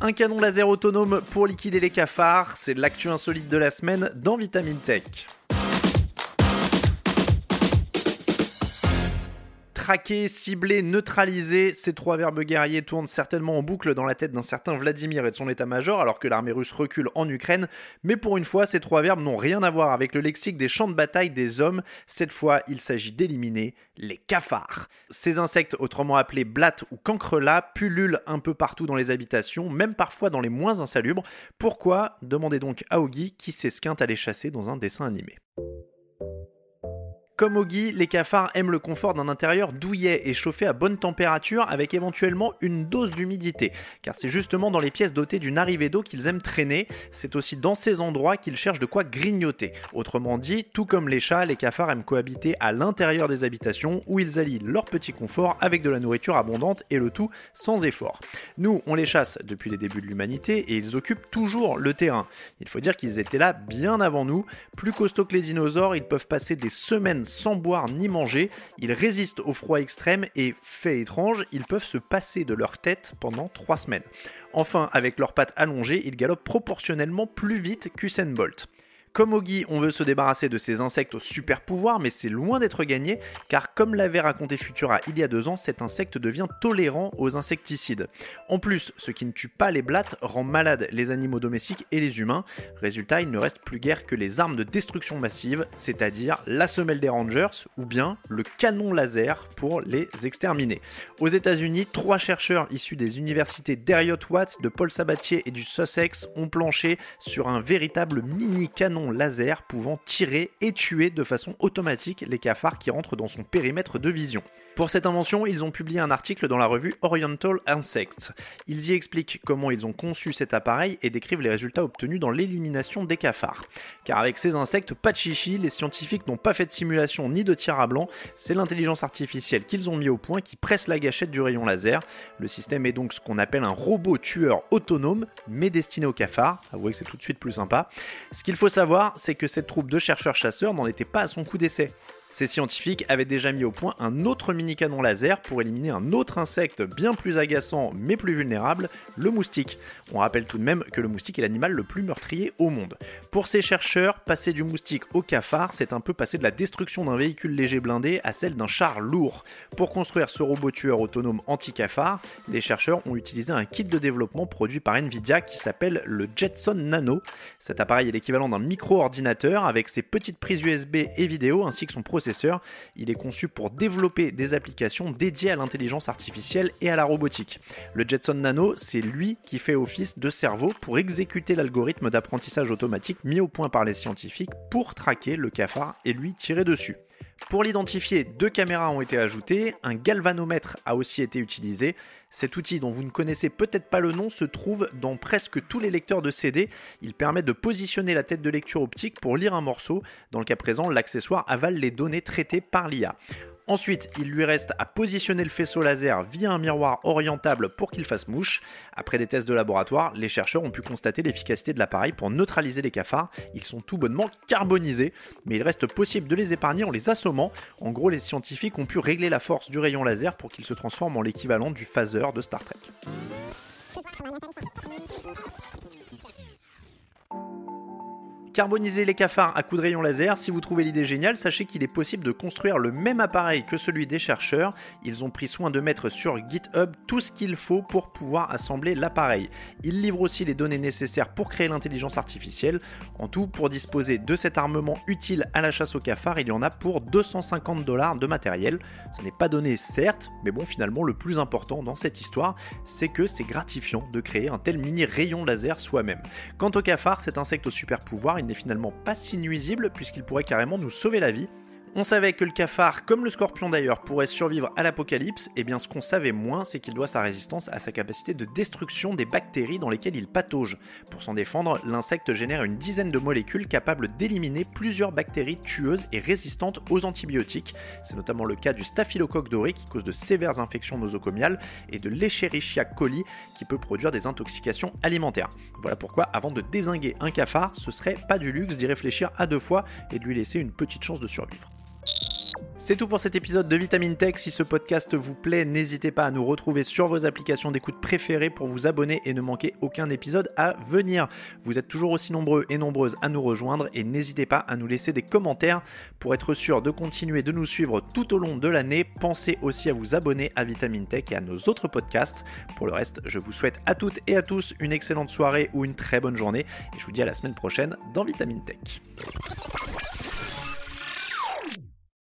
Un canon laser autonome pour liquider les cafards, c'est l'actu insolite de la semaine dans Vitamine Tech. Traquer, cibler, neutraliser, ces trois verbes guerriers tournent certainement en boucle dans la tête d'un certain Vladimir et de son état-major alors que l'armée russe recule en Ukraine, mais pour une fois, ces trois verbes n'ont rien à voir avec le lexique des champs de bataille des hommes. Cette fois, il s'agit d'éliminer les cafards. Ces insectes, autrement appelés blattes ou cancrelats, pullulent un peu partout dans les habitations, même parfois dans les moins insalubres. Pourquoi? Demandez donc à Ogi qui s'esquinte à les chasser dans un dessin animé. Comme Ogi, les cafards aiment le confort d'un intérieur douillet et chauffé à bonne température avec éventuellement une dose d'humidité, car c'est justement dans les pièces dotées d'une arrivée d'eau qu'ils aiment traîner, c'est aussi dans ces endroits qu'ils cherchent de quoi grignoter. Autrement dit, tout comme les chats, les cafards aiment cohabiter à l'intérieur des habitations où ils allient leur petit confort avec de la nourriture abondante et le tout sans effort. Nous, on les chasse depuis les débuts de l'humanité et ils occupent toujours le terrain. Il faut dire qu'ils étaient là bien avant nous, plus costauds que les dinosaures, ils peuvent passer des semaines sans boire ni manger, ils résistent au froid extrême et, fait étrange, ils peuvent se passer de leur tête pendant 3 semaines. Enfin, avec leurs pattes allongées, ils galopent proportionnellement plus vite qu'Usain Bolt. Comme Ogi, on veut se débarrasser de ces insectes au super pouvoir, mais c'est loin d'être gagné, car comme l'avait raconté Futura il y a deux ans, cet insecte devient tolérant aux insecticides. En plus, ce qui ne tue pas les blattes rend malades les animaux domestiques et les humains. Résultat, il ne reste plus guère que les armes de destruction massive, c'est-à-dire la semelle des Rangers ou bien le canon laser pour les exterminer. Aux États-Unis, trois chercheurs issus des universités d'Heriot Watt, de Paul Sabatier et du Sussex ont planché sur un véritable mini canon laser pouvant tirer et tuer de façon automatique les cafards qui rentrent dans son périmètre de vision. Pour cette invention, ils ont publié un article dans la revue Oriental Insects. Ils y expliquent comment ils ont conçu cet appareil et décrivent les résultats obtenus dans l'élimination des cafards. Car avec ces insectes, pas de chichi, les scientifiques n'ont pas fait de simulation ni de tir à blanc, c'est l'intelligence artificielle qu'ils ont mis au point qui presse la gâchette du rayon laser. Le système est donc ce qu'on appelle un robot tueur autonome, mais destiné aux cafards. Avouez que c'est tout de suite plus sympa. Ce qu'il faut savoir, c'est que cette troupe de chercheurs-chasseurs n'en était pas à son coup d'essai. Ces scientifiques avaient déjà mis au point un autre mini-canon laser pour éliminer un autre insecte bien plus agaçant mais plus vulnérable, le moustique. On rappelle tout de même que le moustique est l'animal le plus meurtrier au monde. Pour ces chercheurs, passer du moustique au cafard, c'est un peu passer de la destruction d'un véhicule léger blindé à celle d'un char lourd. Pour construire ce robot tueur autonome anti-cafard, les chercheurs ont utilisé un kit de développement produit par Nvidia qui s'appelle le Jetson Nano. Cet appareil est l'équivalent d'un micro-ordinateur avec ses petites prises USB et vidéo ainsi que son processeur il est conçu pour développer des applications dédiées à l'intelligence artificielle et à la robotique. Le Jetson Nano, c'est lui qui fait office de cerveau pour exécuter l'algorithme d'apprentissage automatique mis au point par les scientifiques pour traquer le cafard et lui tirer dessus. Pour l'identifier, deux caméras ont été ajoutées, un galvanomètre a aussi été utilisé. Cet outil dont vous ne connaissez peut-être pas le nom se trouve dans presque tous les lecteurs de CD. Il permet de positionner la tête de lecture optique pour lire un morceau. Dans le cas présent, l'accessoire avale les données traitées par l'IA. Ensuite, il lui reste à positionner le faisceau laser via un miroir orientable pour qu'il fasse mouche. Après des tests de laboratoire, les chercheurs ont pu constater l'efficacité de l'appareil pour neutraliser les cafards. Ils sont tout bonnement carbonisés, mais il reste possible de les épargner en les assommant. En gros, les scientifiques ont pu régler la force du rayon laser pour qu'il se transforme en l'équivalent du phaser de Star Trek. Carboniser les cafards à coups de rayon laser, si vous trouvez l'idée géniale, sachez qu'il est possible de construire le même appareil que celui des chercheurs. Ils ont pris soin de mettre sur GitHub tout ce qu'il faut pour pouvoir assembler l'appareil. Ils livrent aussi les données nécessaires pour créer l'intelligence artificielle. En tout, pour disposer de cet armement utile à la chasse aux cafards, il y en a pour 250 dollars de matériel. Ce n'est pas donné certes, mais bon finalement le plus important dans cette histoire, c'est que c'est gratifiant de créer un tel mini rayon laser soi-même. Quant au cafard, cet insecte au super pouvoir, il n'est finalement pas si nuisible puisqu'il pourrait carrément nous sauver la vie on savait que le cafard, comme le scorpion d'ailleurs, pourrait survivre à l'apocalypse, et bien ce qu'on savait moins, c'est qu'il doit sa résistance à sa capacité de destruction des bactéries dans lesquelles il patauge. Pour s'en défendre, l'insecte génère une dizaine de molécules capables d'éliminer plusieurs bactéries tueuses et résistantes aux antibiotiques. C'est notamment le cas du staphylocoque doré qui cause de sévères infections nosocomiales et de l'Escherichia coli qui peut produire des intoxications alimentaires. Voilà pourquoi, avant de désinguer un cafard, ce serait pas du luxe d'y réfléchir à deux fois et de lui laisser une petite chance de survivre. C'est tout pour cet épisode de Vitamine Tech. Si ce podcast vous plaît, n'hésitez pas à nous retrouver sur vos applications d'écoute préférées pour vous abonner et ne manquer aucun épisode à venir. Vous êtes toujours aussi nombreux et nombreuses à nous rejoindre et n'hésitez pas à nous laisser des commentaires pour être sûr de continuer de nous suivre tout au long de l'année. Pensez aussi à vous abonner à Vitamine Tech et à nos autres podcasts. Pour le reste, je vous souhaite à toutes et à tous une excellente soirée ou une très bonne journée et je vous dis à la semaine prochaine dans Vitamine Tech.